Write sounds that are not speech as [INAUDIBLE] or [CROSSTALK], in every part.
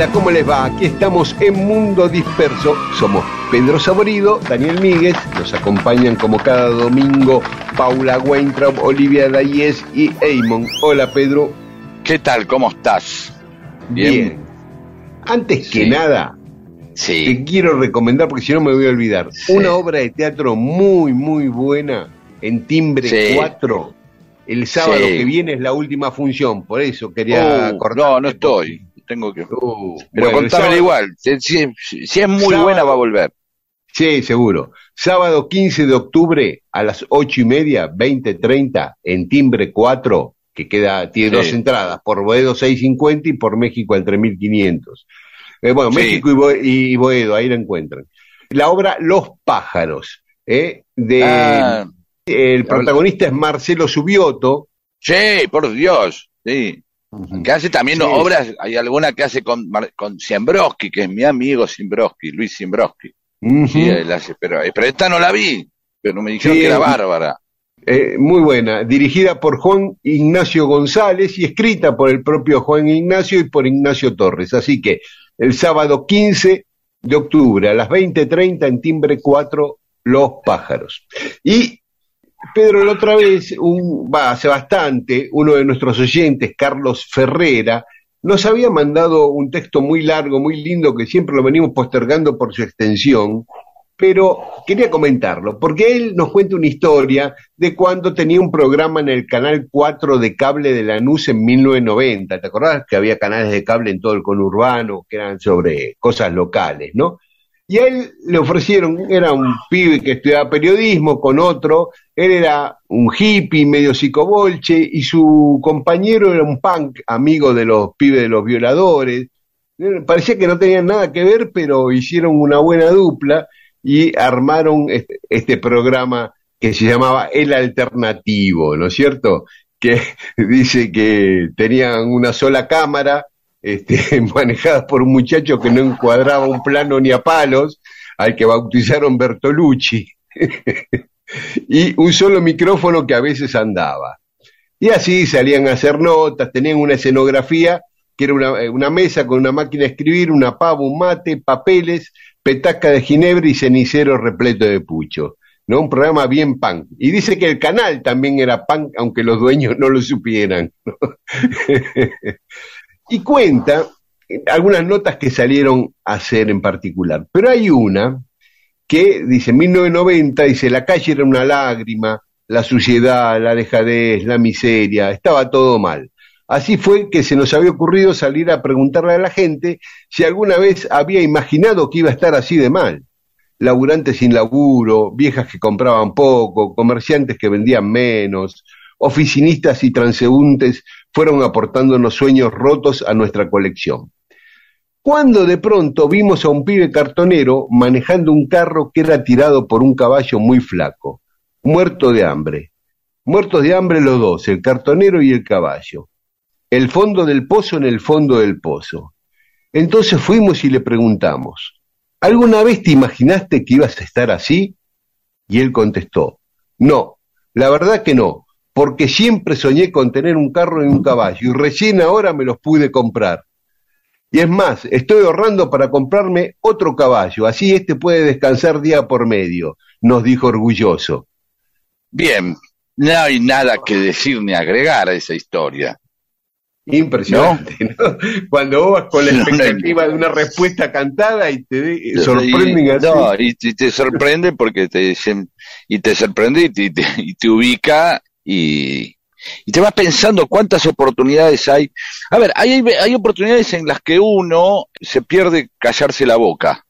Hola, ¿cómo les va? Aquí estamos en Mundo Disperso. Somos Pedro Saborido, Daniel Míguez, nos acompañan como cada domingo Paula Weintraub, Olivia Dayes y Eamon. Hola, Pedro. ¿Qué tal? ¿Cómo estás? Bien. Antes que Sí. nada, Sí. te quiero recomendar, porque si no me voy a olvidar, Sí. una obra de teatro muy, muy buena en Timbre Sí. 4. El sábado que viene es la última función, por eso quería Uh, cortar. no, no estoy. Tengo que. Uh, Pero bueno, igual. Si, es muy Sábado. buena, va a volver. Sí, seguro. Sábado 15 de octubre a las ocho y media, 20.30, en Timbre 4, que queda, tiene Sí. dos entradas, por Boedo 650 y por México al 3500. Eh, bueno, Sí. México y, Bo- y- y Boedo, ahí la encuentran. La obra Los pájaros, ¿eh? de, Ah, el protagonista es Marcelo Subioto. sí, por Dios. Sí. Que hace también Sí. obras. Hay alguna que hace con, con Siembroski, que es mi amigo Siembroski, Luis Siembroski. Sí, él hace, pero, pero esta no la vi. Pero me dijeron Sí, que era es- bárbara. Eh, muy buena, dirigida por Juan Ignacio González y escrita por el propio Juan Ignacio y por Ignacio Torres. Así que el sábado 15 de octubre a las 20.30 en Timbre 4, Los Pájaros. Y Pedro, la otra vez, un, va, hace bastante, uno de nuestros oyentes, Carlos Ferrera, nos había mandado un texto muy largo, muy lindo, que siempre lo venimos postergando por su extensión, pero quería comentarlo, porque él nos cuenta una historia de cuando tenía un programa en el canal 4 de cable de Lanús en 1990. ¿Te acordás que había canales de cable en todo el conurbano que eran sobre cosas locales, no? Y a él le ofrecieron, era un pibe que estudiaba periodismo con otro, él era un hippie medio psicobolche y su compañero era un punk, amigo de los pibes de los violadores. Parecía que no tenían nada que ver, pero hicieron una buena dupla y armaron este, este programa que se llamaba El Alternativo, ¿no es cierto? Que [LAUGHS] dice que tenían una sola cámara, este, [LAUGHS] manejada por un muchacho que no encuadraba un plano ni a palos, al que bautizaron Bertolucci, [LAUGHS] y un solo micrófono que a veces andaba. Y así salían a hacer notas, tenían una escenografía que era una, eh, una mesa con una máquina de escribir, una pava, un mate, papeles, petaca de ginebra y cenicero repleto de pucho. ¿no? Un programa bien punk. Y dice que el canal también era punk, aunque los dueños no lo supieran. [LAUGHS] y cuenta algunas notas que salieron a hacer en particular. Pero hay una que dice, en 1990, dice, la calle era una lágrima, la suciedad, la dejadez, la miseria, estaba todo mal. Así fue que se nos había ocurrido salir a preguntarle a la gente si alguna vez había imaginado que iba a estar así de mal. Laburantes sin laburo, viejas que compraban poco, comerciantes que vendían menos, oficinistas y transeúntes fueron aportándonos sueños rotos a nuestra colección. Cuando de pronto vimos a un pibe cartonero manejando un carro que era tirado por un caballo muy flaco, muerto de hambre. Muertos de hambre los dos, el cartonero y el caballo. El fondo del pozo en el fondo del pozo. Entonces fuimos y le preguntamos, ¿alguna vez te imaginaste que ibas a estar así? Y él contestó, no, la verdad que no, porque siempre soñé con tener un carro y un caballo y recién ahora me los pude comprar. Y es más, estoy ahorrando para comprarme otro caballo, así este puede descansar día por medio, nos dijo orgulloso. Bien, no hay nada que decir ni agregar a esa historia. Impresionante, ¿no? Cuando vos vas con la expectativa de una respuesta cantada y te sorprenden así. No, y, te sorprende porque te y te sorprende y te, y te ubica y, y te vas pensando cuántas oportunidades hay. A ver, hay, hay oportunidades en las que uno se pierde callarse la boca,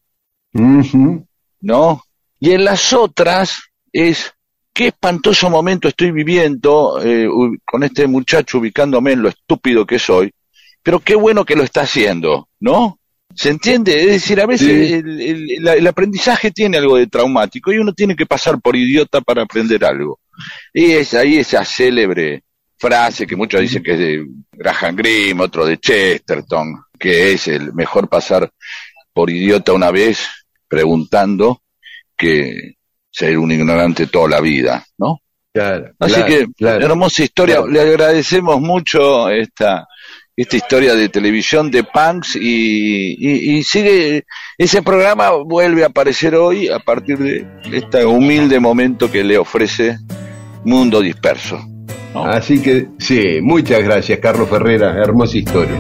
¿no? Y en las otras es, qué espantoso momento estoy viviendo eh, con este muchacho ubicándome en lo estúpido que soy, pero qué bueno que lo está haciendo, ¿no? ¿Se entiende? Es decir, a veces el, el, aprendizaje tiene algo de traumático y uno tiene que pasar por idiota para aprender algo. Y es ahí esa célebre frase que muchos dicen que es de Graham Greene, otro de Chesterton, que es el mejor pasar por idiota una vez preguntando que ser un ignorante toda la vida, ¿no? Así que, hermosa historia, le agradecemos mucho esta, esta historia de televisión de Punks y, y, sigue, ese programa vuelve a aparecer hoy a partir de este humilde momento que le ofrece Mundo Disperso. Así que sí, muchas gracias Carlos Ferrera, hermosa historia.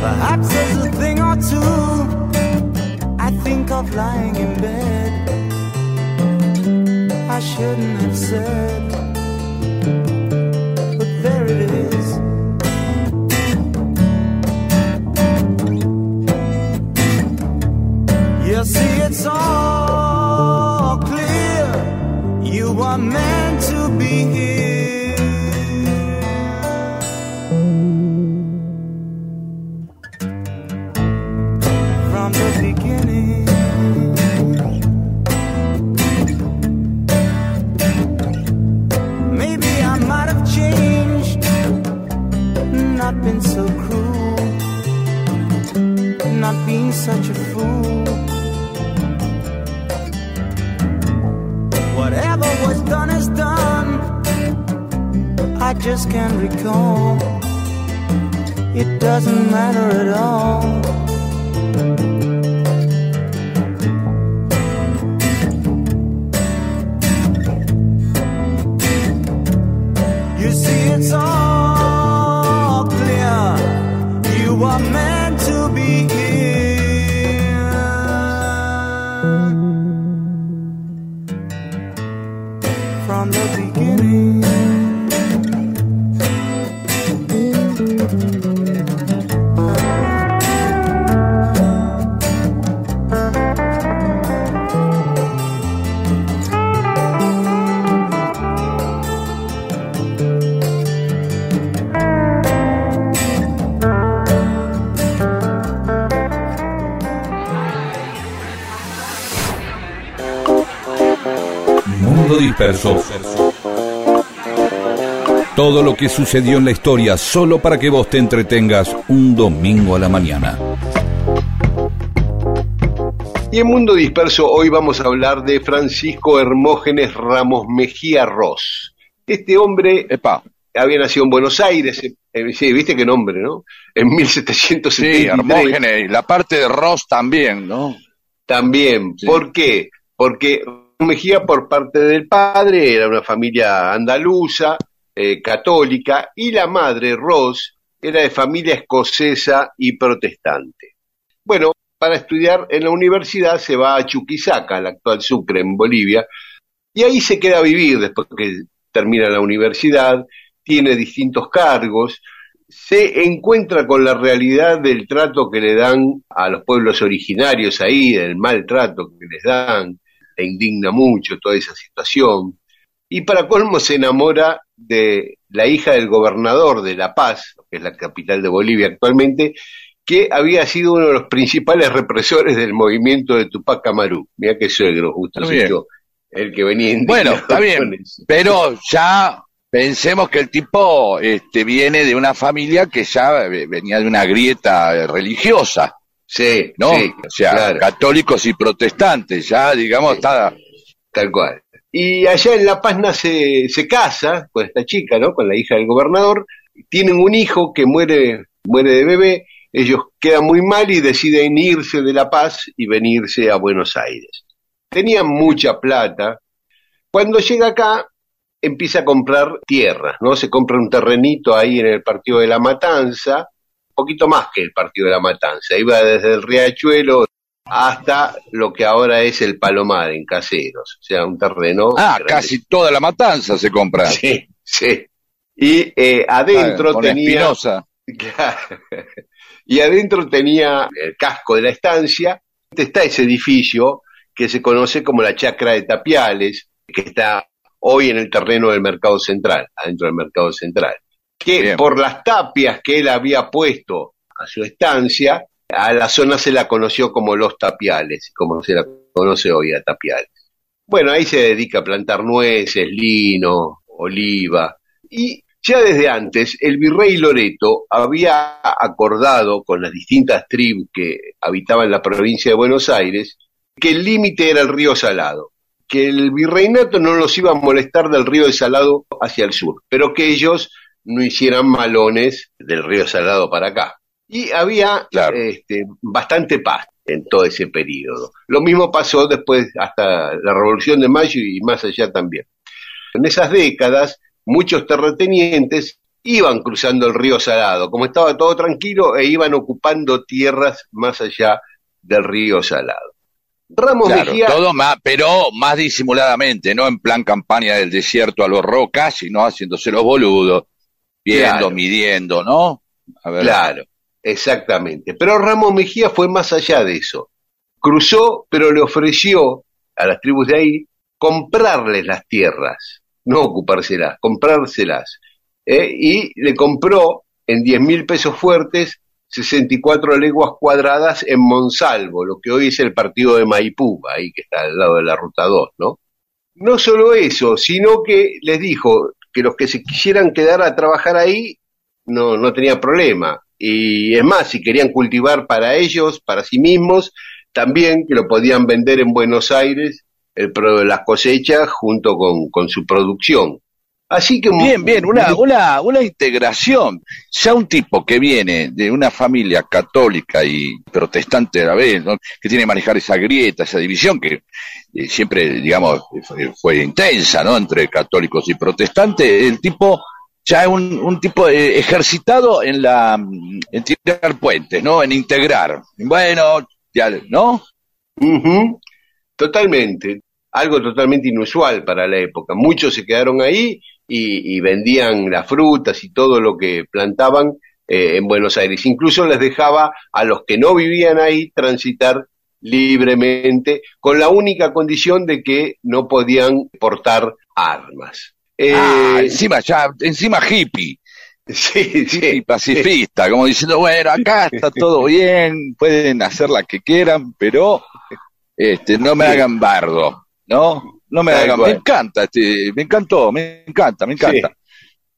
Perhaps there's a thing or two I think of lying in bed. I shouldn't have said, You see, it's all clear. You were meant to be here. From the beginning. Maybe I might have changed, not been so cruel, not being such a fool. Was done is done. I just can't recall. It doesn't matter at all. Todo lo que sucedió en la historia solo para que vos te entretengas un domingo a la mañana. Y en Mundo Disperso hoy vamos a hablar de Francisco Hermógenes Ramos Mejía Ross. Este hombre Epa. había nacido en Buenos Aires, eh, sí, viste qué nombre, ¿no? En 1773. Sí, Hermógenes, la parte de Ross también, ¿no? También. ¿Por qué? Porque Mejía por parte del padre era una familia andaluza, eh, católica, y la madre, Ross, era de familia escocesa y protestante. Bueno, para estudiar en la universidad se va a Chuquisaca, la actual Sucre, en Bolivia, y ahí se queda a vivir después que termina la universidad, tiene distintos cargos, se encuentra con la realidad del trato que le dan a los pueblos originarios ahí, del maltrato que les dan, le indigna mucho toda esa situación. Y para colmo se enamora de la hija del gobernador de La Paz, que es la capital de Bolivia actualmente, que había sido uno de los principales represores del movimiento de Tupac Amaru. Mira qué suegro, justo el que venía Bueno, está bien, pero ya Pensemos que el tipo este, viene de una familia que ya venía de una grieta religiosa. Sí, ¿no? sí, o sea, católicos y protestantes, ya digamos, está... Tal cual. Y allá en La Paz nace, se casa con esta chica, ¿no? Con la hija del gobernador. Tienen un hijo que muere, muere de bebé. Ellos quedan muy mal y deciden irse de La Paz y venirse a Buenos Aires. Tenían mucha plata. Cuando llega acá, empieza a comprar tierras, ¿no? Se compra un terrenito ahí en el partido de La Matanza, poquito más que el partido de la Matanza. Iba desde el Riachuelo hasta lo que ahora es el Palomar en Caseros, o sea, un terreno. Ah, casi toda la Matanza se compra. [LAUGHS] Sí, sí. Y eh, adentro ah, tenía. [LAUGHS] y adentro tenía el casco de la estancia. Está ese edificio que se conoce como la Chacra de Tapiales, que está hoy en el terreno del Mercado Central, adentro del Mercado Central que por las tapias que él había puesto a su estancia, a la zona se la conoció como Los Tapiales, como se la conoce hoy a Tapiales. Bueno, ahí se dedica a plantar nueces, lino, oliva, y ya desde antes el virrey Loreto había acordado con las distintas tribus que habitaban la provincia de Buenos Aires que el límite era el río Salado, que el virreinato no los iba a molestar del río de Salado hacia el sur, pero que ellos no hicieran malones del río Salado para acá. Y había este, bastante paz en todo ese periodo. Lo mismo pasó después hasta la Revolución de Mayo y más allá también. En esas décadas, muchos terratenientes iban cruzando el río Salado, como estaba todo tranquilo, e iban ocupando tierras más allá del río Salado. Ramos Mejía... Todo más, pero más disimuladamente, no en plan campaña del desierto a los rocas, sino haciéndose los boludos, viendo, midiendo, ¿no? Claro, exactamente. Pero Ramos Mejía fue más allá de eso. Cruzó, pero le ofreció a las tribus de ahí comprarles las tierras, no ocupárselas, comprárselas. ¿eh? Y le compró en 10 mil pesos fuertes 64 leguas cuadradas en Monsalvo, lo que hoy es el partido de Maipú, ahí que está al lado de la ruta 2, ¿no? No solo eso, sino que les dijo, que los que se quisieran quedar a trabajar ahí no, no tenía problema. Y es más, si querían cultivar para ellos, para sí mismos, también que lo podían vender en Buenos Aires, el las cosechas junto con, con su producción. Así que bien, bien, una, una, una integración. Ya un tipo que viene de una familia católica y protestante a la vez, que tiene que manejar esa grieta, esa división que eh, siempre, digamos, fue, intensa, ¿no? Entre católicos y protestantes, el tipo ya es un, un tipo ejercitado en la en tirar puentes, ¿no? En integrar. Bueno, ya, ¿no? Totalmente. Algo totalmente inusual para la época. Muchos se quedaron ahí y, vendían las frutas y todo lo que plantaban eh, en Buenos Aires. Incluso les dejaba a los que no vivían ahí transitar libremente, con la única condición de que no podían portar armas. ah, eh, encima ya, encima hippie. [LAUGHS] Sí, sí. pacifista, como diciendo, bueno, acá está [LAUGHS] todo bien, pueden hacer la que quieran, pero este, no me hagan bardo, ¿no? No me hagan, me encanta, este, me encantó, me encanta, me encanta.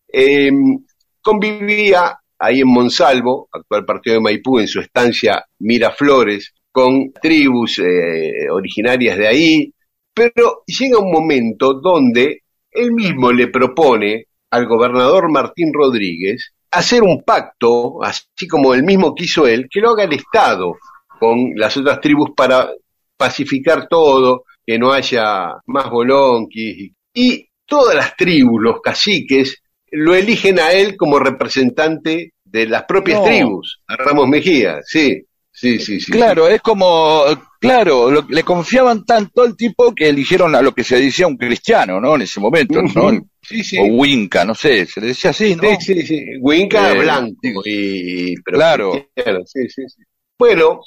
Em, convivía ahí en Monsalvo, actual partido de Maipú, en su estancia Miraflores, con tribus eh, originarias de ahí, pero llega un momento donde él mismo le propone al gobernador Martín Rodríguez hacer un pacto, así como el mismo quiso él, que lo haga el Estado con las otras tribus para pacificar todo, que no haya más bolonquis. Y todas las tribus, los caciques, lo eligen a él como representante de las propias tribus, a Ramos Mejía, sí. Sí, sí, sí. Claro, es como, claro, le confiaban tanto al tipo que eligieron a lo que se decía un cristiano, ¿no? En ese momento, ¿no? Sí, sí. O Winca, no sé, se le decía así, ¿no? Sí, sí, sí. Winca eh, blanco y, claro. Sí, sí, sí. Bueno,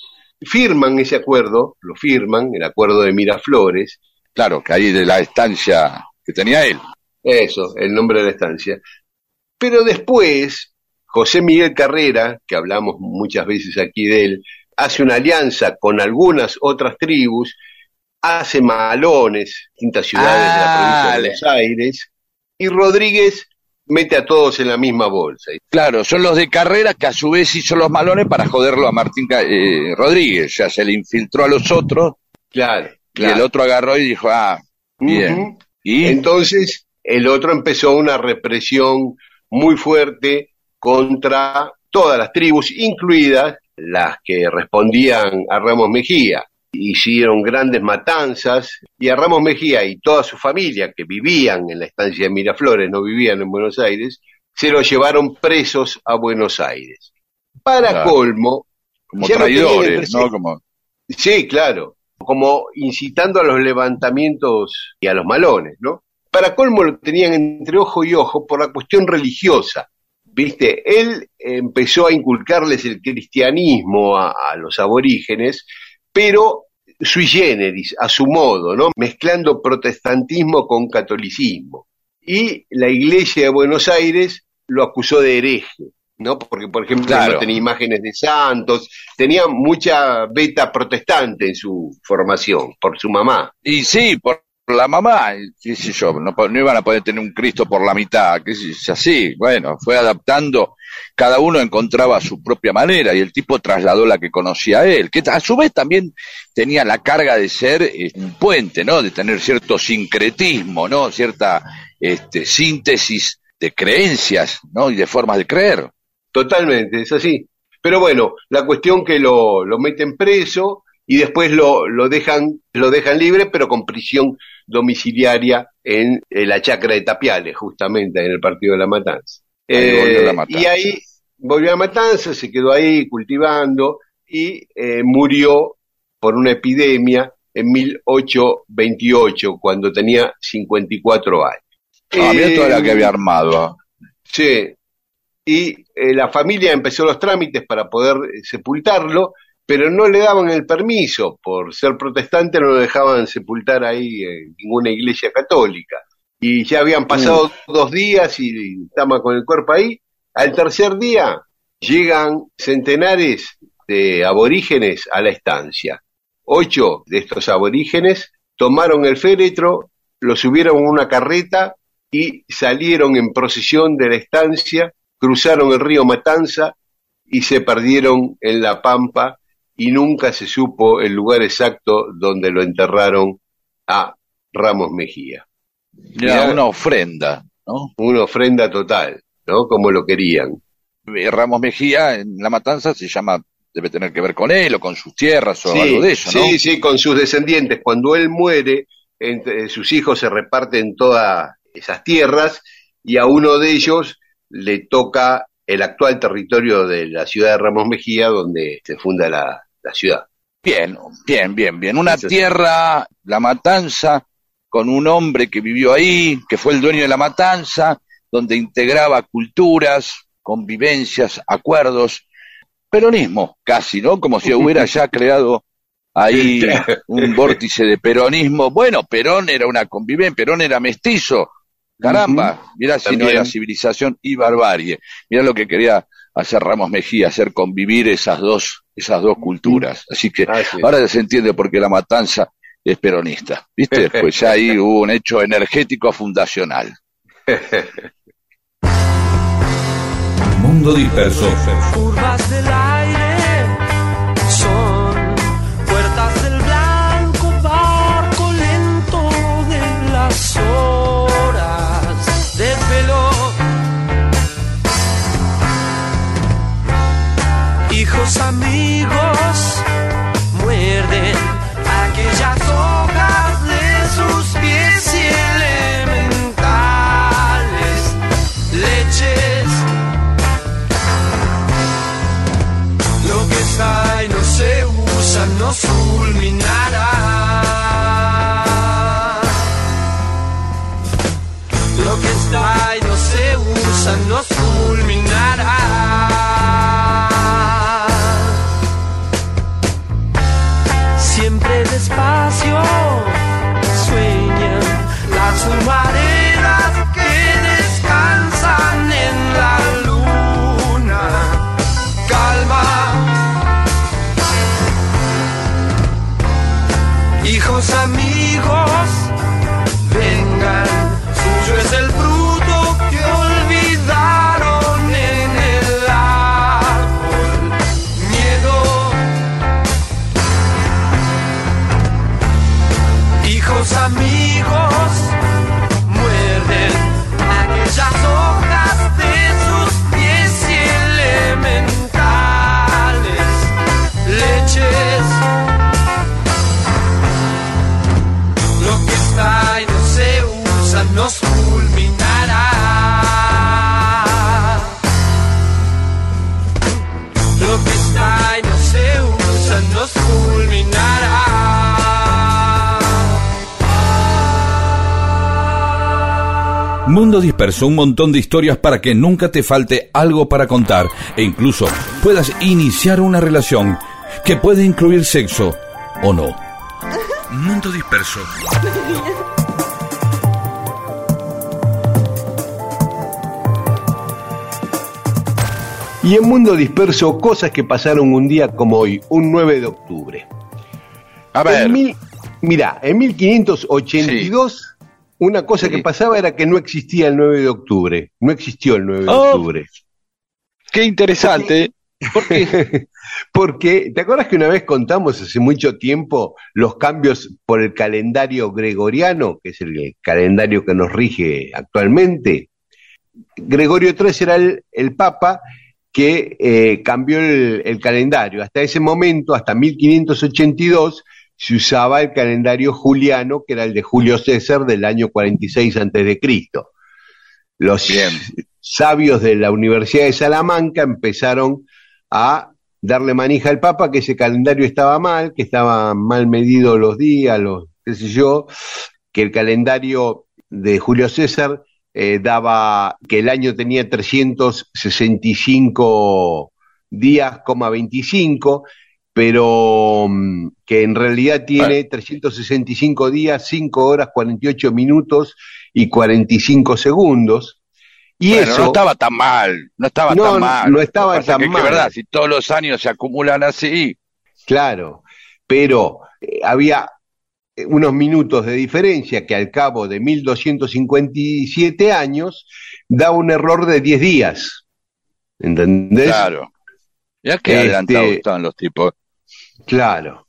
firman ese acuerdo, lo firman, el acuerdo de Miraflores. Claro, que ahí de la estancia que tenía él. Eso, el nombre de la estancia. Pero después, José Miguel Carrera, que hablamos muchas veces aquí de él, hace una alianza con algunas otras tribus, hace malones, distintas ciudades de la provincia de Buenos Aires, y Rodríguez mete a todos en la misma bolsa. Claro, son los de carrera que a su vez hizo los malones para joderlo a Martín eh, Rodríguez. Ya se le infiltró a los otros. Claro. Y el otro agarró y dijo, ah, bien. ¿Y? Entonces, el otro empezó una represión muy fuerte contra todas las tribus, incluidas las que respondían a Ramos Mejía. Hicieron grandes matanzas y a Ramos Mejía y toda su familia que vivían en la estancia de Miraflores, no vivían en Buenos Aires, se lo llevaron presos a Buenos Aires. Para colmo, como traidores, ¿no? Como... Sí, claro, como incitando a los levantamientos y a los malones, ¿no? Para colmo lo tenían entre ojo y ojo por la cuestión religiosa. ¿Viste? Él empezó a inculcarles el cristianismo a, los aborígenes, pero sui generis, a su modo, ¿no? Mezclando protestantismo con catolicismo. Y la iglesia de Buenos Aires lo acusó de hereje, ¿no? Porque, por ejemplo, no tenía imágenes de santos, tenía mucha beta protestante en su formación, por su mamá. Y sí, por la mamá, qué sé yo, no, iban a poder tener un Cristo por la mitad, qué sé yo, así, bueno, fue adaptando, cada uno encontraba su propia manera y el tipo trasladó la que conocía a él, que a su vez también tenía la carga de ser eh, un puente, ¿no? De tener cierto sincretismo, ¿no? Cierta este, síntesis de creencias, ¿no? Y de formas de creer. Totalmente, es así. Pero bueno, la cuestión que lo, meten preso y después lo, lo, dejan, lo dejan libre, pero con prisión domiciliaria en, la chacra de Tapiales, justamente en el partido de la Matanza. Eh, y ahí volvió a Matanza, se quedó ahí cultivando y eh, murió por una epidemia en 1828, cuando tenía 54 años. Ah, eh, toda la que había armado. Sí, y la familia empezó los trámites para poder sepultarlo pero no le daban el permiso, por ser protestante no lo dejaban sepultar ahí en ninguna iglesia católica. Y ya habían pasado mm. dos días y estaba con el cuerpo ahí. Al tercer día llegan centenares de aborígenes a la estancia. Ocho de estos aborígenes tomaron el féretro, lo subieron en una carreta y salieron en procesión de la estancia, cruzaron el río Matanza y se perdieron en la pampa y nunca se supo el lugar exacto donde lo enterraron a Ramos Mejía. Era una ofrenda, ¿no? Una ofrenda total, ¿no? Como lo querían. Eh, Ramos Mejía en la matanza se llama, debe tener que ver con él o con sus tierras o algo de eso, ¿no? Sí, sí, con sus descendientes. Cuando él muere, entre, sus hijos se reparten todas esas tierras y a uno de ellos le toca el actual territorio de la ciudad de Ramos Mejía, donde se funda la, ciudad. Bien, bien, bien, bien. Una tierra, la matanza, con un hombre que vivió ahí, que fue el dueño de la matanza, donde integraba culturas, convivencias, acuerdos, peronismo casi, ¿no? Como si hubiera ya creado ahí un vórtice de peronismo. Bueno, Perón era una convivencia, Perón era mestizo, Caramba, mira si no era civilización y barbarie. Mira lo que quería hacer Ramos Mejía, hacer convivir esas dos, esas dos culturas. Así que ahora ya se entiende por qué la matanza es peronista. ¿Viste? Pues ya ahí hubo un hecho energético fundacional. Mundo disperso. Mundo Disperso, un montón de historias para que nunca te falte algo para contar e incluso puedas iniciar una relación que puede incluir sexo o no. Mundo Disperso. Y en Mundo Disperso, cosas que pasaron un día como hoy, un 9 de octubre. A ver, En mil- mirá, en 1582, una cosa que pasaba era que no existía el 9 de octubre. No existió el 9 de Oh. octubre. qué interesante. ¿Por qué? [LAUGHS] Porque, ¿te acuerdas que una vez contamos hace mucho tiempo los cambios por el calendario gregoriano, que es el calendario que nos rige actualmente? Gregorio III era el, el papa que eh, cambió el, el calendario. Hasta ese momento, hasta 1582, se usaba el calendario juliano, que era el de Julio César del año 46 antes de Cristo. Los Bien. sabios de la Universidad de Salamanca empezaron a darle manija al Papa que ese calendario estaba mal, que estaban mal medidos los días, los qué sé yo, que el calendario de Julio César eh, daba que el año tenía 365 días, coma 25, pero mm, que en realidad tiene 365 días, 5 horas, 48 minutos y 45 segundos. Y Bueno, eso no estaba tan mal, no estaba No, tan mal. no estaba tan que, mal. verdad, si todos los años se acumulan así, Claro, pero eh, había eh, unos minutos de diferencia que al cabo de 1257 años da un error de 10 días. ¿Entendés? claro. Ya que Este- adelantados están los tipos. Claro.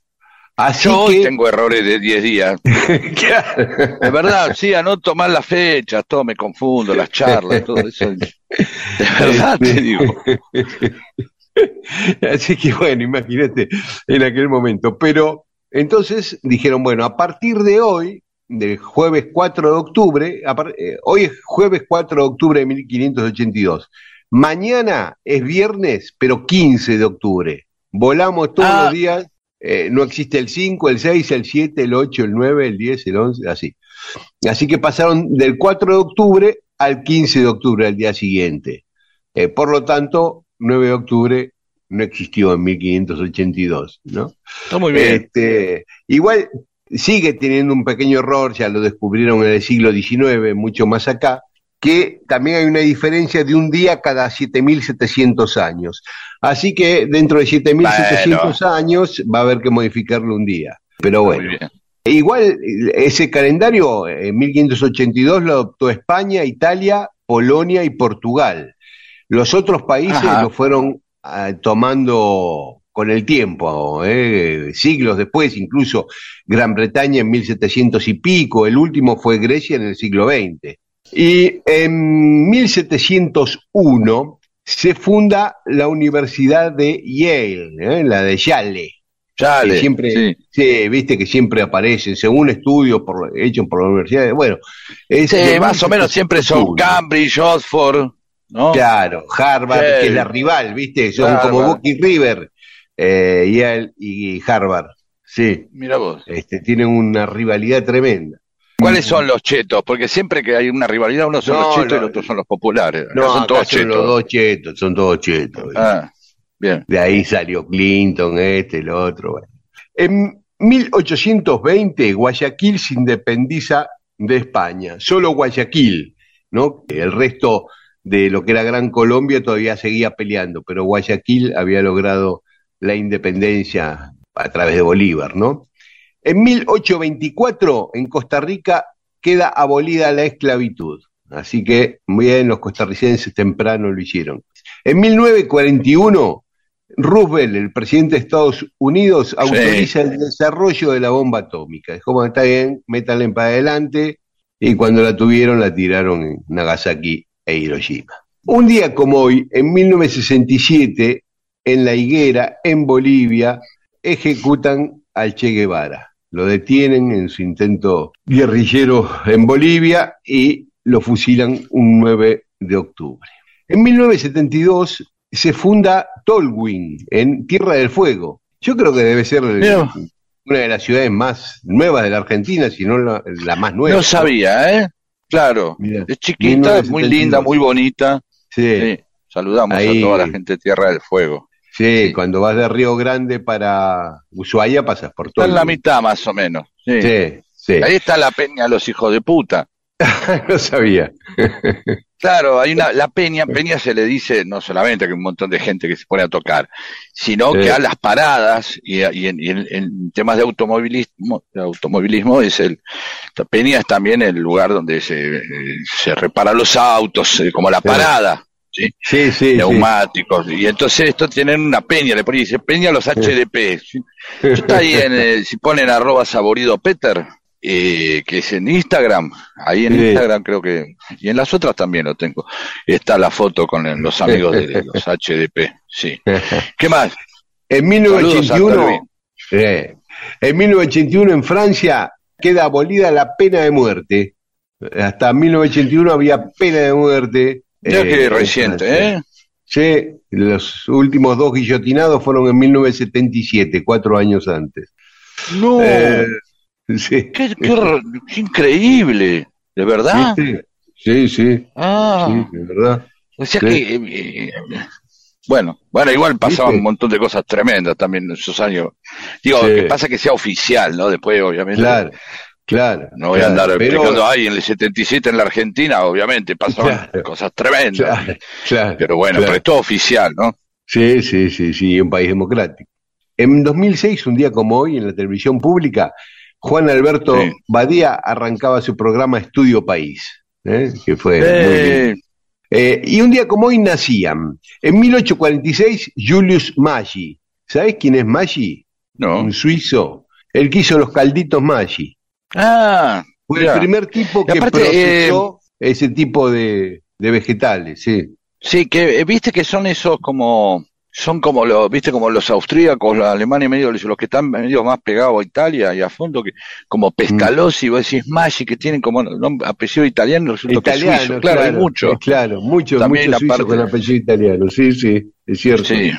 Así Yo hoy que, tengo errores de 10 días. [LAUGHS] Claro. De verdad, sí, anoto mal las fechas, todo me confundo, las charlas, todo eso. [LAUGHS] De verdad te digo. [LAUGHS] Así que bueno, imagínate en aquel momento. Pero entonces dijeron, bueno, a partir de hoy, del jueves 4 de octubre, eh, hoy es jueves 4 de octubre de 1582. Mañana es viernes, pero 15 de octubre. Volamos todos Ah. los días. eh, no existe el 5, el 6, el 7, el 8, el 9, el 10, el 11, así. Así que pasaron del 4 de octubre al 15 de octubre, al día siguiente. Eh, por lo tanto, 9 de octubre no existió en 1582, ¿no? Está muy bien. Este, igual sigue teniendo un pequeño error, ya lo descubrieron en el siglo XIX, mucho más acá, que también hay una diferencia de un día cada 7.700 años. Así que dentro de 7.700 años va a haber que modificarlo un día. Pero bueno, bien. Igual ese calendario en 1582 lo adoptó España, Italia, Polonia y Portugal. Los otros países Ajá. lo fueron ah, tomando con el tiempo, eh, siglos después, incluso Gran Bretaña en 1700 y pico, el último fue Grecia en el siglo XX. Y en 1701 se funda la Universidad de Yale, eh, la de Yale Ya que le- siempre, sí. sí, viste que siempre aparecen, según estudios por, hechos por la universidad. Bueno, es Sí, de más o menos siempre son 1701. Cambridge, Oxford, ¿no? Claro, Harvard, que es la rival, viste, son Harvard. como Boca y River, eh, Yale y Harvard. Sí, Mira vos. este, tienen una rivalidad tremenda. ¿Cuáles son los chetos? Porque siempre que hay una rivalidad, uno son No, los chetos y los otros son los populares. No, son acá todos son chetos. los dos chetos, son todos chetos. Ah, bien. De ahí salió Clinton, este, el otro. bueno. En 1820, Guayaquil se independiza de España, solo Guayaquil, ¿no? El resto de lo que era Gran Colombia todavía seguía peleando, pero Guayaquil había logrado la independencia a través de Bolívar, ¿no? En 1824, en Costa Rica, queda abolida la esclavitud. Así que, muy bien, los costarricenses temprano lo hicieron. En 1941, Roosevelt, el presidente de Estados Unidos, autoriza el desarrollo de la bomba atómica. Dijo, bueno, está bien, métanle para adelante. Y cuando la tuvieron, la tiraron en Nagasaki e Hiroshima. Un día como hoy, en 1967, en La Higuera, en Bolivia, ejecutan al Che Guevara. Lo detienen en su intento guerrillero en Bolivia y lo fusilan un 9 de octubre. En 1972 se funda Tolwyn en Tierra del Fuego. Yo creo que debe ser Mira. una de las ciudades más nuevas de la Argentina, si no la, la más nueva. No sabía, ¿eh? Claro. Es chiquita, es muy 1972. linda, muy bonita. Sí, Sí. Saludamos Ahí. a toda la gente de Tierra del Fuego. Sí, cuando vas de Río Grande para Ushuaia pasas por todo. Está en la mitad más o menos. Sí. Sí, sí. Ahí está la peña los hijos de puta. [LAUGHS] no sabía. [LAUGHS] Claro, hay una, la peña, peña se le dice no solamente que hay un montón de gente que se pone a tocar, sino Sí. que a las paradas y, y en, y en- en temas de automovilismo, automovilismo es el, la peña es también el lugar donde se, eh, se reparan los autos, eh, como la Sí. parada, ¿sí? Sí, neumáticos, y entonces esto tienen una peña, le ponen, dice peña los HDP. está ahí en, el- si ponen arroba saborido Peter, eh, que es en Instagram, ahí en Sí. Instagram creo que, y en las otras también lo tengo, está la foto con los amigos de los [LAUGHS] HDP, sí. [LAUGHS] ¿Qué más? En Saludos a 1981, Calvin. eh, en 1981 en Francia queda abolida la pena de muerte. Hasta 1981 había pena de muerte. Ya eh, que en reciente. ¿eh? Sí, los últimos dos guillotinados fueron en 1977, cuatro años antes. No, Eh, sí. qué, qué r- qué increíble, ¿de verdad? Sí, sí, sí, Ah. sí, de verdad. O sea Sí. que, eh, eh, bueno, bueno, igual pasaban ¿Viste? un montón de cosas tremendas también en esos años. Digo, Sí. que pasa que sea oficial, ¿no? Después, obviamente, Claro, claro. no voy a andar pero- explicando, ay, en el 77 en la Argentina, obviamente, pasaban Claro. cosas tremendas. Claro, Pero bueno, pero es todo oficial, ¿no? Sí, sí, sí, sí, un país democrático. En 2006, un día como hoy, en la televisión pública, Juan Alberto Sí. Badía arrancaba su programa Estudio País, ¿eh? que fue muy lindo. Eh, y un día como hoy nacían, en 1846, Julius Maggi. ¿Sabés quién es Maggi? no. Un suizo. El que hizo los calditos Maggi. Ah, Fue el primer tipo que aparte, procesó ese tipo de, de vegetales, sí. Sí, que eh, viste que son esos como, son como los, viste como los austríacos, los alemanes medio, los que están medio más pegados a Italia y a fondo, que como Pescalosi, vos decís Maggi, que tienen como nombre- apellido italiano, resulta que es Italiano, suizo. Claro, hay mucho. eh, Claro, muchos, También muchos la parte- con apellido italiano, sí, sí, es cierto. Sí.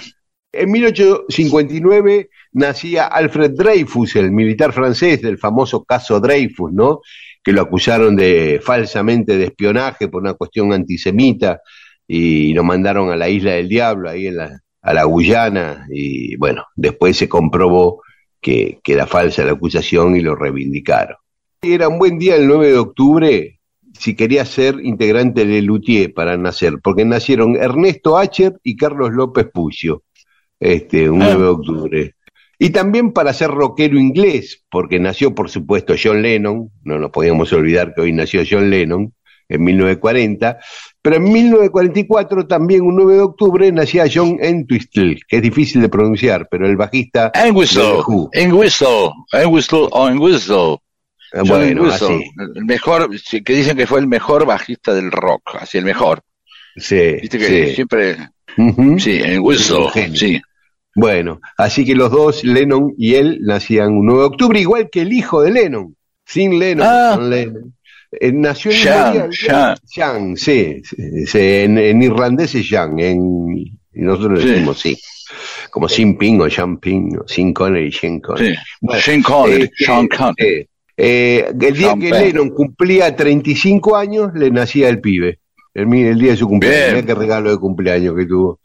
En 1859 nacía Alfred Dreyfus, el militar francés del famoso caso Dreyfus, ¿no? Que lo acusaron de falsamente de espionaje por una cuestión antisemita y lo mandaron a la isla del Diablo, ahí en la, a la Guyana, y bueno, después se comprobó que, que era falsa la acusación y lo reivindicaron. Era un buen día el 9 de octubre si quería ser integrante de Luthier para nacer, porque nacieron Ernesto Acher y Carlos López Pucio, este, un Ah. 9 de octubre. Y también para ser rockero inglés, porque nació, por supuesto, John Lennon, no nos podíamos olvidar que hoy nació John Lennon, en 1940, pero en 1944, también un 9 de octubre, nacía John Entwistle, que es difícil de pronunciar, pero el bajista Entwistle. Entwistle, Entwistle o Entwistle. Ah, Bueno, Entwistle, así, el mejor, que dicen que fue el mejor bajista del rock, así el mejor. sí, Viste que sí. siempre, Ujú. sí, Entwistle, sí. Bueno, así que los dos, Lennon y él, nacían un 9 de octubre, igual que el hijo de Lennon, sin Lennon. Ah. con Lennon. Eh, nació en Sean. Sean, sí, sí, sí, en, en irlandés es Sean, en, nosotros Sí. decimos sí, como Sin Ping o Sean Ping, o Sin Connery, Sean Connery. Sí. Bueno, Sean Connery, eh, Sean eh, Connery. eh, el día Sean que Penn. Lennon cumplía 35 años, le nacía el pibe. El, el día de su cumpleaños. Mirá qué regalo de cumpleaños que tuvo.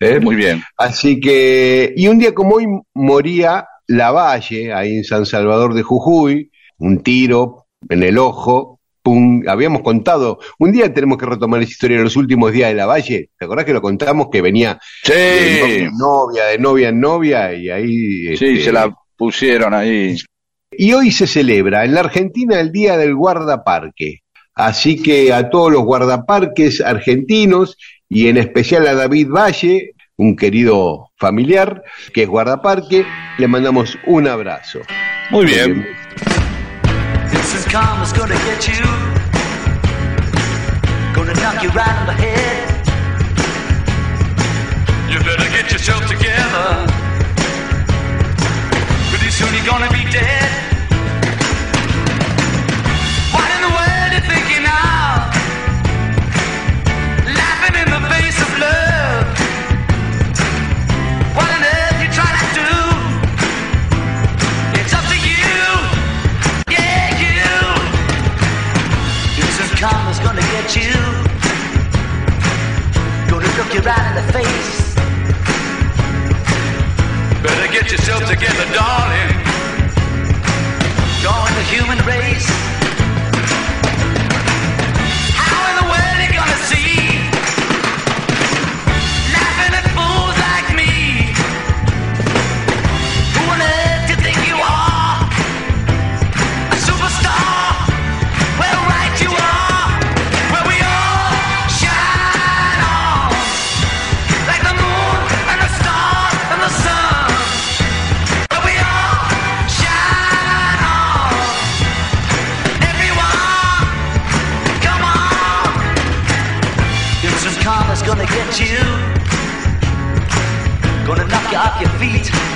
¿Eh? Muy bien. Así que, y un día como hoy moría Lavalle, ahí en San Salvador de Jujuy, un tiro en el ojo, pum, habíamos contado, un día tenemos que retomar esa historia de los últimos días de Lavalle, ¿te acordás que lo contamos que venía de Sí, novia, de novia en novia, y ahí... sí, este, se la pusieron ahí. y hoy se celebra en la Argentina el Día del Guardaparque. Así que a todos los guardaparques argentinos y en especial a David Valle, un querido familiar que es guardaparque, le mandamos un abrazo. Muy bien. This is karma's gonna get you. Gonna knock you right on the head. You better get yourself together. Pretty soon you're gonna be dead. look you right in the face. Better get yourself together, darling. Join the human race. Feet.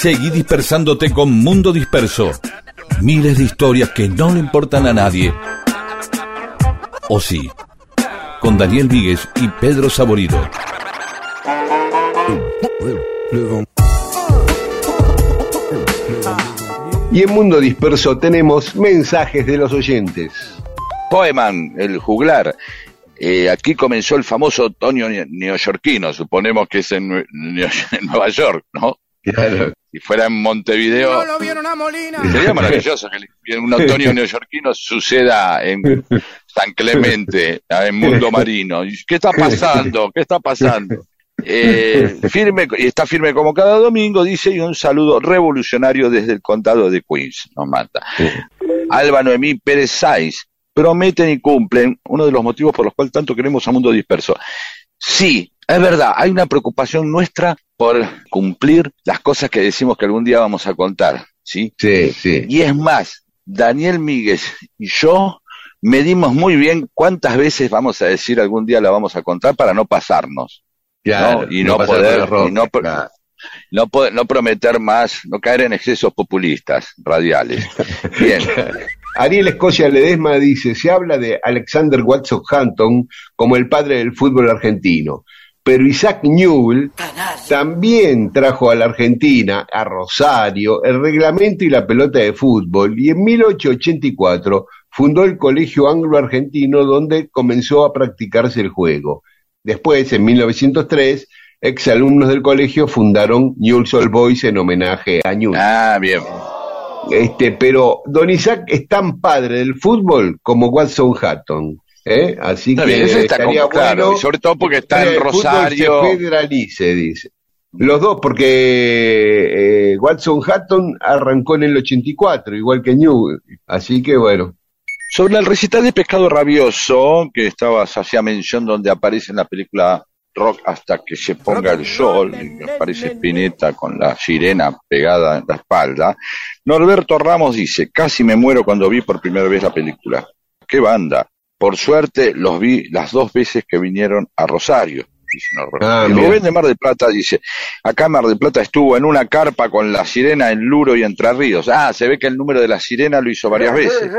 Seguí dispersándote con Mundo Disperso. Miles de historias que no le importan a nadie. O sí, con Daniel Víguez y Pedro Saborido. Y en Mundo Disperso tenemos mensajes de los oyentes. Poeman, el juglar. Eh, aquí comenzó el famoso otoño ne- neoyorquino, suponemos que es en, [LAUGHS] en Nueva York, ¿no? Claro. Si fuera en Montevideo, sería maravilloso que en un otoño neoyorquino suceda en San Clemente, en Mundo Marino. ¿Y ¿Qué está pasando? ¿Qué está pasando? Eh, firme, y está firme como cada domingo, dice, y un saludo revolucionario desde el condado de Queens, nos manda. Alba Noemí Pérez Sáiz, prometen y cumplen, uno de los motivos por los cuales tanto queremos a Mundo Disperso. Sí, es verdad, hay una preocupación nuestra por cumplir las cosas que decimos que algún día vamos a contar, ¿sí? Sí, sí. Y es más, Daniel Míguez y yo medimos muy bien cuántas veces vamos a decir algún día la vamos a contar para no pasarnos, Claro, ¿no? y no, pasar poder, y no, pro- claro. no, po- no prometer más, no caer en excesos populistas, radiales. [LAUGHS] Bien, Ariel Escocia Ledesma dice, se habla de Alexander Watson Hampton como el padre del fútbol argentino, pero Isaac Newell también trajo a la Argentina, a Rosario, el reglamento y la pelota de fútbol y en 1884 fundó el Colegio Anglo-Argentino donde comenzó a practicarse el juego. Después, en 1903, exalumnos del colegio fundaron Newell's Old Boys en homenaje a Newell. ah, bien. Este, pero Don Isaac es tan padre del fútbol como Watson Hatton. ¿Eh? Así Está que bien, eso está estaría como claro, bueno y sobre todo porque está en Rosario. se federalice, dice. Los dos, porque eh, Watson Hatton arrancó en el 84, igual que New. Así que bueno. Sobre el recital de Pescado Rabioso, que estabas hacía mención donde aparece en la película Rock hasta que se ponga el sol, y aparece Spinetta con la sirena pegada en la espalda, Norberto Ramos dice, casi me muero cuando vi por primera vez la película. ¡Qué banda! Por suerte los vi las dos veces que vinieron a Rosario. Dice, Ah. Rubén de Mar del Plata dice, acá Mar del Plata estuvo en una carpa con la sirena en Luro y Entre Ríos. Ah, se ve que el número de la sirena lo hizo varias veces.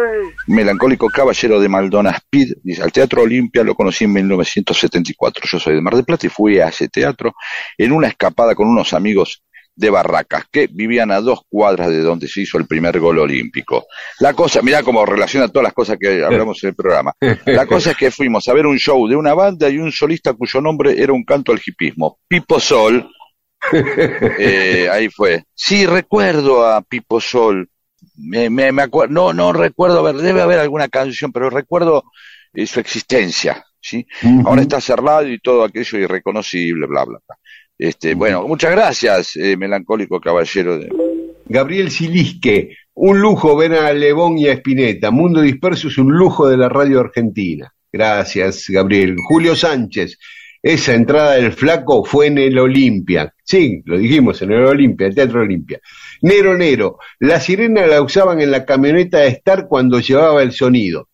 Melancólico Caballero de Maldona Speed, dice, al Teatro Olimpia lo conocí en 1974. Yo soy de Mar del Plata y fui a ese teatro en una escapada con unos amigos de Barracas, que vivían a dos cuadras de donde se hizo el primer gol olímpico. La cosa, mira cómo relaciona todas las cosas que hablamos en el programa. La [LAUGHS] cosa es que fuimos a ver un show de una banda y un solista cuyo nombre era un canto al hipismo, Pipo Sol. [LAUGHS] Eh, ahí fue. Sí, recuerdo a Pipo Sol. Me, me, me acuerdo, no, no recuerdo, a ver, debe haber alguna canción, pero recuerdo eh, su existencia, ¿sí? Ahora está cerrado y todo aquello irreconocible, bla, bla, bla. Este, bueno, muchas gracias, eh, melancólico caballero. De... Gabriel Silisque, un lujo ver a Lebón y a Espineta. Mundo Disperso es un lujo de la radio argentina. Gracias, Gabriel. Julio Sánchez, esa entrada del flaco fue en el Olimpia. Sí, lo dijimos, en el Olimpia, el Teatro Olimpia. Nero Nero, la sirena la usaban en la camioneta de Star cuando llevaba el sonido.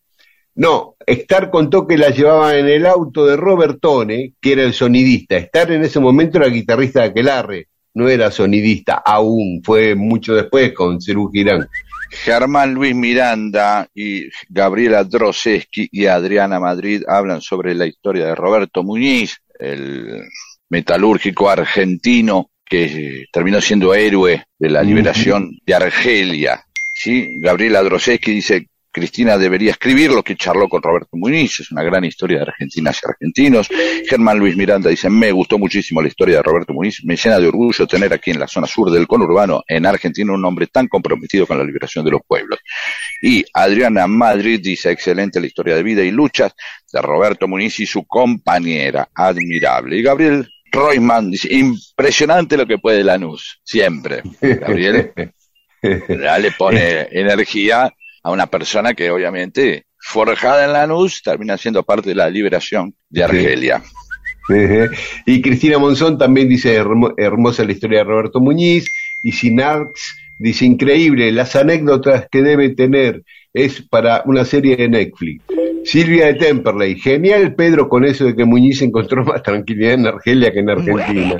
No, Star contó que la llevaba en el auto de Robert Tone, que era el sonidista. Star en ese momento era guitarrista de Aquelarre, no era sonidista aún, fue mucho después con Cerú Girán. Germán Luis Miranda y Gabriela Droseski y Adriana Madrid hablan sobre la historia de Roberto Muñiz, el metalúrgico argentino que terminó siendo héroe de la liberación de Argelia. ¿sí? Gabriela Droseski dice, Cristina debería escribir lo que charló con Roberto Muñiz, es una gran historia de argentinas y argentinos. Germán Luis Miranda dice, me gustó muchísimo la historia de Roberto Muñiz, me llena de orgullo tener aquí en la zona sur del conurbano, en Argentina, un hombre tan comprometido con la liberación de los pueblos. Y Adriana Madrid dice, excelente la historia de vida y luchas de Roberto Muñiz y su compañera, admirable. Y Gabriel Roisman dice, impresionante lo que puede Lanús, siempre. [LAUGHS] Gabriel ya le pone [LAUGHS] energía a una persona que obviamente forjada en Lanús termina siendo parte de la liberación de Argelia. Y Cristina Monzón también dice hermo- hermosa la historia de Roberto Muñiz. Y Sinarx dice increíble las anécdotas que debe tener. Es para una serie de Netflix. Silvia de Temperley, genial Pedro con eso de que Muñiz encontró más tranquilidad en Argelia que en Argentina.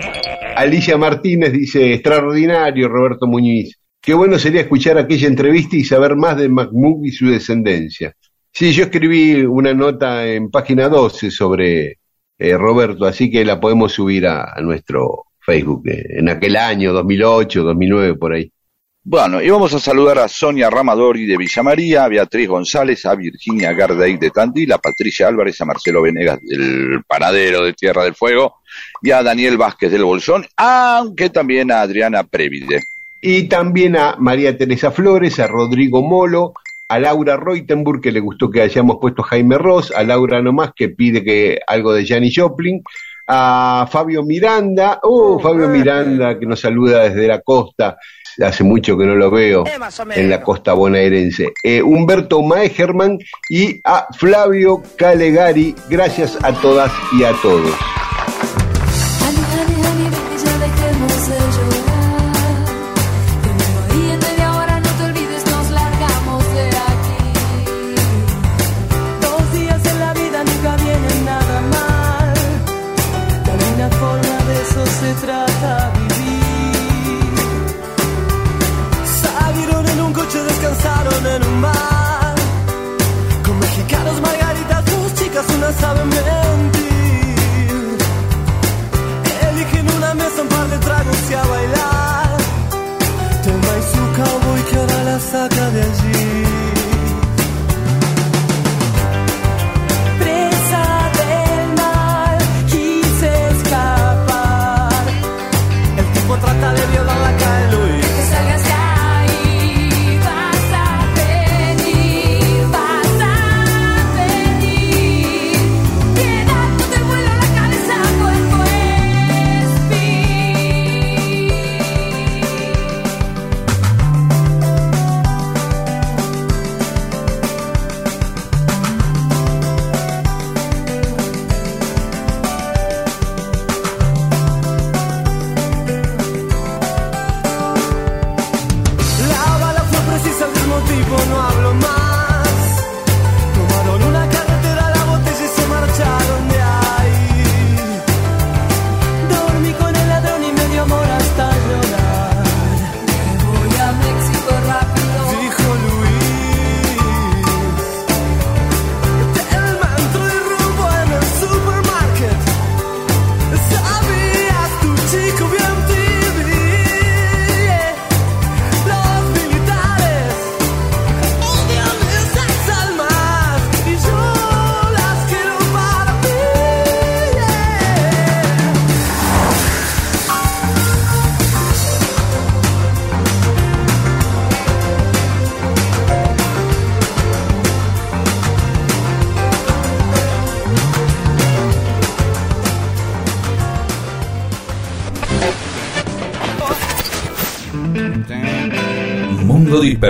Alicia Martínez dice, extraordinario Roberto Muñiz. Qué bueno sería escuchar aquella entrevista y saber más de Mahmoud y su descendencia. Sí, yo escribí una nota en página 12 sobre eh, Roberto, así que la podemos subir a, nuestro Facebook eh, en aquel año, 2008, 2009, por ahí. Bueno, y vamos a saludar a Sonia Ramadori de Villa María, a Beatriz González, a Virginia Gardey de Tandil, a Patricia Álvarez, a Marcelo Venegas del Panadero de Tierra del Fuego y a Daniel Vázquez del Bolsón, aunque también a Adriana Previde. Y también a María Teresa Flores, a Rodrigo Molo, a Laura Reutenburg, que le gustó que hayamos puesto Jaime Ross, a Laura Nomás, que pide que algo de Janis Joplin, a Fabio Miranda, oh, Fabio Miranda, que nos saluda desde la costa, hace mucho que no lo veo en la costa bonaerense, eh, Humberto Maegerman y a Flavio Calegari, gracias a todas y a todos.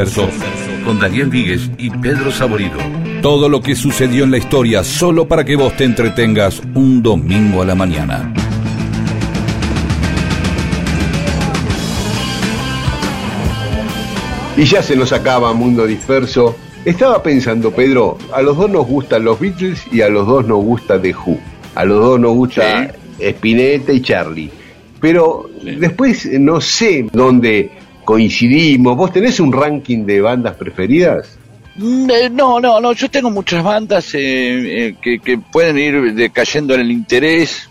Disperso, con Daniel Víguez y Pedro Saborido. Todo lo que sucedió en la historia solo para que vos te entretengas un domingo a la mañana. Y ya se nos acaba Mundo Disperso. Estaba pensando, Pedro, a los dos nos gustan los Beatles y a los dos nos gusta The Who. A los dos nos gusta Spinetta y Charlie. Pero después no sé dónde coincidimos. ¿Vos tenés un ranking de bandas preferidas? Mm, eh, No, no, no, yo tengo muchas bandas eh, eh, que, que pueden ir decayendo en el interés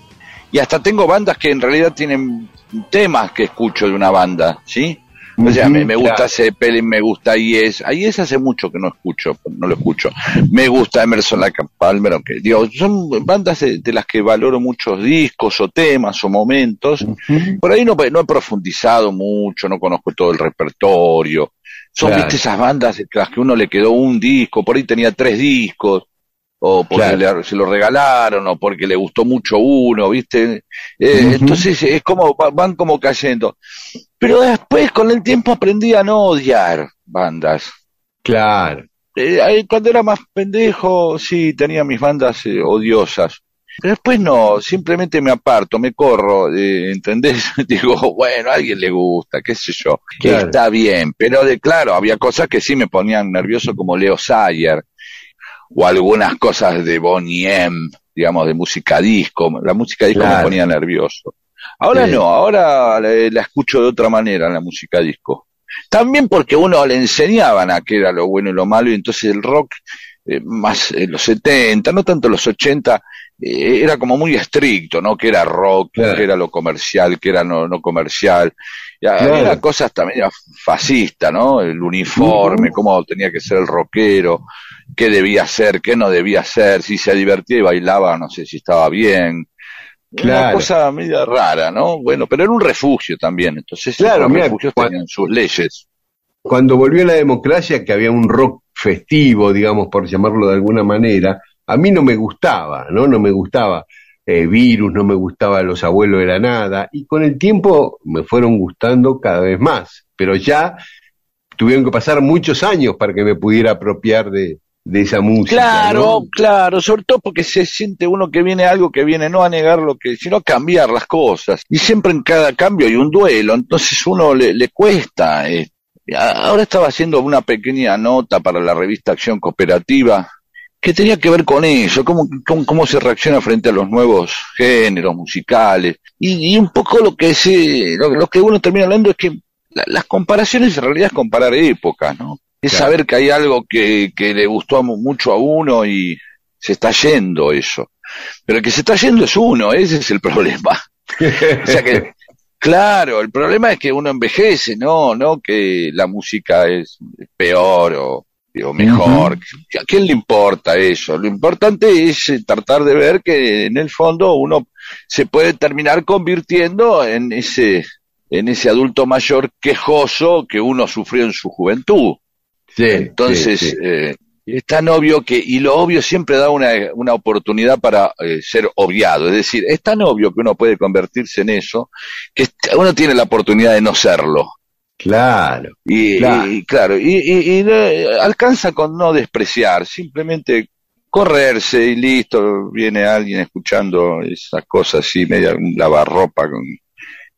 y hasta tengo bandas que en realidad tienen temas que escucho de una banda, ¿sí? O sea, me, me gusta claro. Zeppelin, me gusta Yes, a Yes hace mucho que no escucho, no lo escucho. Me gusta Emerson Lake Palmer, aunque digo, son bandas de, de las que valoro muchos discos o temas o momentos. Por ahí no, no he profundizado mucho, no conozco todo el repertorio. Son, Claro. viste, esas bandas de las que uno le quedó un disco, por ahí tenía tres discos, o porque Claro. le- se lo regalaron, o porque le gustó mucho uno, viste. Eh. Entonces es como, va- van como cayendo. Pero después, con el tiempo, aprendí a no odiar bandas. Claro. Eh, cuando era más pendejo, sí, tenía mis bandas eh, odiosas. Pero después no, simplemente me aparto, me corro, eh, ¿entendés? [LAUGHS] Digo, bueno, a alguien le gusta, qué sé yo, Claro. está bien. Pero de claro, había cosas que sí me ponían nervioso, como Leo Sayer, o algunas cosas de Bonnie M, digamos, de música disco. La música disco me ponía nervioso. Ahora Sí. no, ahora la, escucho de otra manera, la música disco. También porque uno le enseñaban a qué era lo bueno y lo malo, y entonces el rock, eh, más en los 70, no tanto los 80, eh, era como muy estricto, ¿no? Que era rock, Claro. que era lo comercial, que era no, no comercial. Y había Claro. cosas también fascistas, ¿no? El uniforme, cómo tenía que ser el rockero, qué debía hacer, qué no debía hacer, si se divertía y bailaba, no sé si estaba bien. Una Claro. cosa media rara, ¿no? Bueno, pero era un refugio también, entonces Claro, los refugios tenían sus leyes. Cuando volvió la democracia, que había un rock festivo, digamos, por llamarlo de alguna manera, a mí no me gustaba, ¿no? No me gustaba eh, Virus, no me gustaba Los Abuelos de la Nada, y con el tiempo me fueron gustando cada vez más, pero ya tuvieron que pasar muchos años para que me pudiera apropiar de, de esa música. Claro, ¿no? claro, sobre todo porque se siente uno que viene algo que viene no a negar lo que, sino a cambiar las cosas. Y siempre en cada cambio hay un duelo, entonces uno le, le cuesta. eh. Ahora estaba haciendo una pequeña nota para la revista Acción Cooperativa que tenía que ver con eso, cómo, cómo, cómo se reacciona frente a los nuevos géneros musicales. Y, y un poco lo que se, lo, lo que uno termina hablando es que la- las comparaciones en realidad es comparar épocas, ¿no? Es Claro. saber que hay algo que, que le gustó mucho a uno y se está yendo eso. Pero el que se está yendo es uno, ese es el [LAUGHS] problema. O sea que, claro, el problema es que uno envejece, no, no que la música es peor o, o mejor. ¿A quién le importa eso? Lo importante es eh, tratar de ver que en el fondo uno se puede terminar convirtiendo en ese, en ese adulto mayor quejoso que uno sufrió en su juventud. Sí, Entonces, sí, sí. eh, es tan obvio que, y lo obvio siempre da una, una oportunidad para eh, ser obviado. Es decir, es tan obvio que uno puede convertirse en eso, que uno tiene la oportunidad de no serlo. Claro. Y Claro. y- y claro, y, y- y, alcanza con no despreciar, simplemente correrse y listo, viene alguien escuchando esas cosas así, media lavarropa con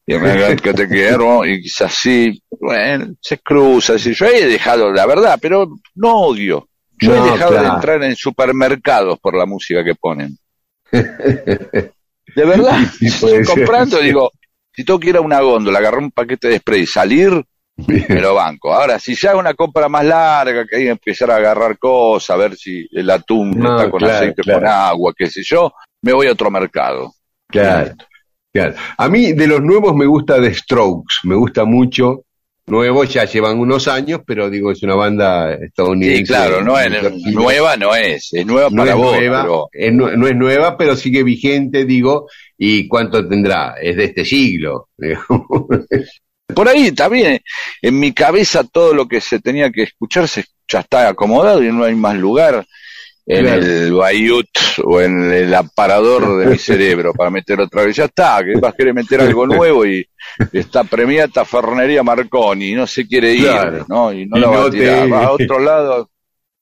y me que te quiero, y quizás sí, bueno, se cruza, así. yo he dejado, la verdad, pero no odio. Yo No, he dejado de entrar en supermercados por la música que ponen. De verdad, [LAUGHS] Sí, ser. comprando, digo, si tengo que ir a una góndola, agarrar un paquete de spray y salir, me lo banco. Ahora, si ya hago una compra más larga, que hay que empezar a agarrar cosas, a ver si el atún No, está con claro, aceite, claro. con agua, qué sé yo, me voy a otro mercado. Claro, claro. A mí de los nuevos me gusta The Strokes, me gusta mucho. Nuevos ya llevan unos años, pero digo, es una banda estadounidense. Sí, claro, no es, nueva no es, es nueva No para es vos, nueva, pero es nu- no es nueva, pero sigue vigente, digo. ¿Y cuánto tendrá? Es de este siglo. por ahí también, en mi cabeza todo lo que se tenía que escuchar se, ya está acomodado y no hay más lugar. En Claro. el Bayut o en el aparador de mi cerebro para meter otra vez. Ya está, que vas a querer meter algo [LAUGHS] nuevo y está premiata Fernería Marconi, no se quiere ir, Claro. ¿no? Y no Y lo va a tirar, te- va a [LAUGHS] otro lado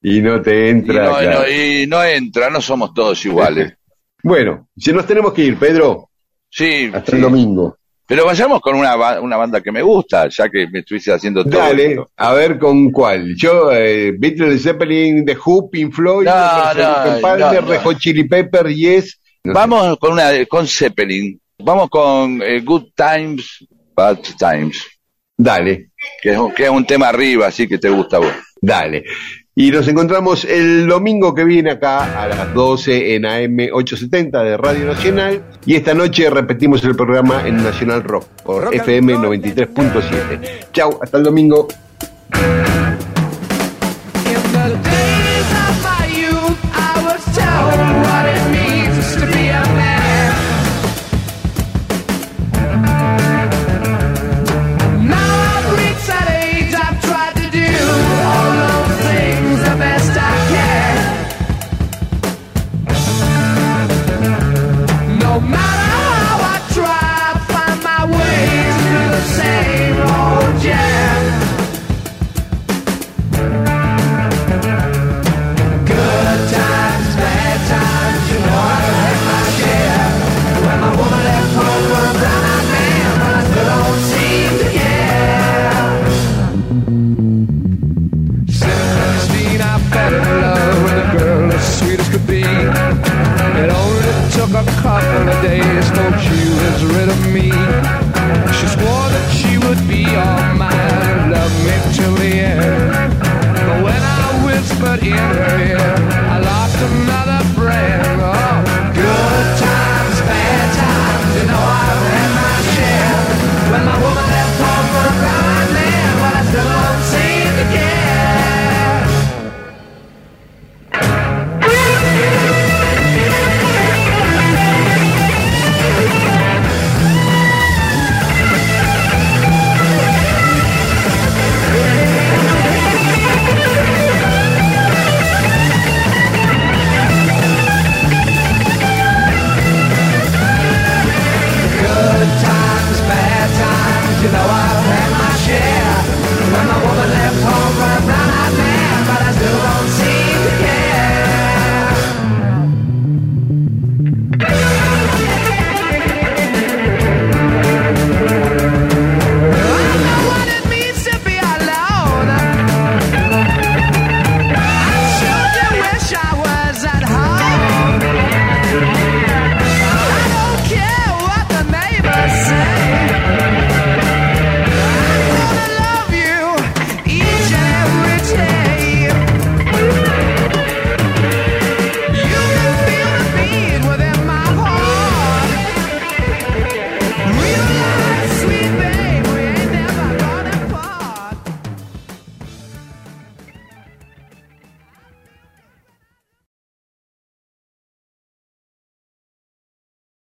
Y no te y entra. no, y claro. no- y no entra, no somos todos iguales. [LAUGHS] Bueno, si nos tenemos que ir, Pedro, Sí, hasta sí. el domingo. Pero vayamos con una, una banda que me gusta, ya que me estuviste haciendo todo. Dale, esto. a ver con cuál. Yo, eh, Beatles, Zeppelin, The Who, Pink Floyd, No, no, no. Hot Chili Pepper, Yes. Sé. Vamos con una con Zeppelin. Vamos con eh, Good Times, Bad Times, Dale, que es, un- que es un tema arriba, así que te gusta a vos. dale. Y nos encontramos el domingo que viene acá a las 12 en AM 870 de Radio Nacional. Y esta noche repetimos el programa en Nacional Rock por FM 93.7. Chau, hasta el domingo. breath.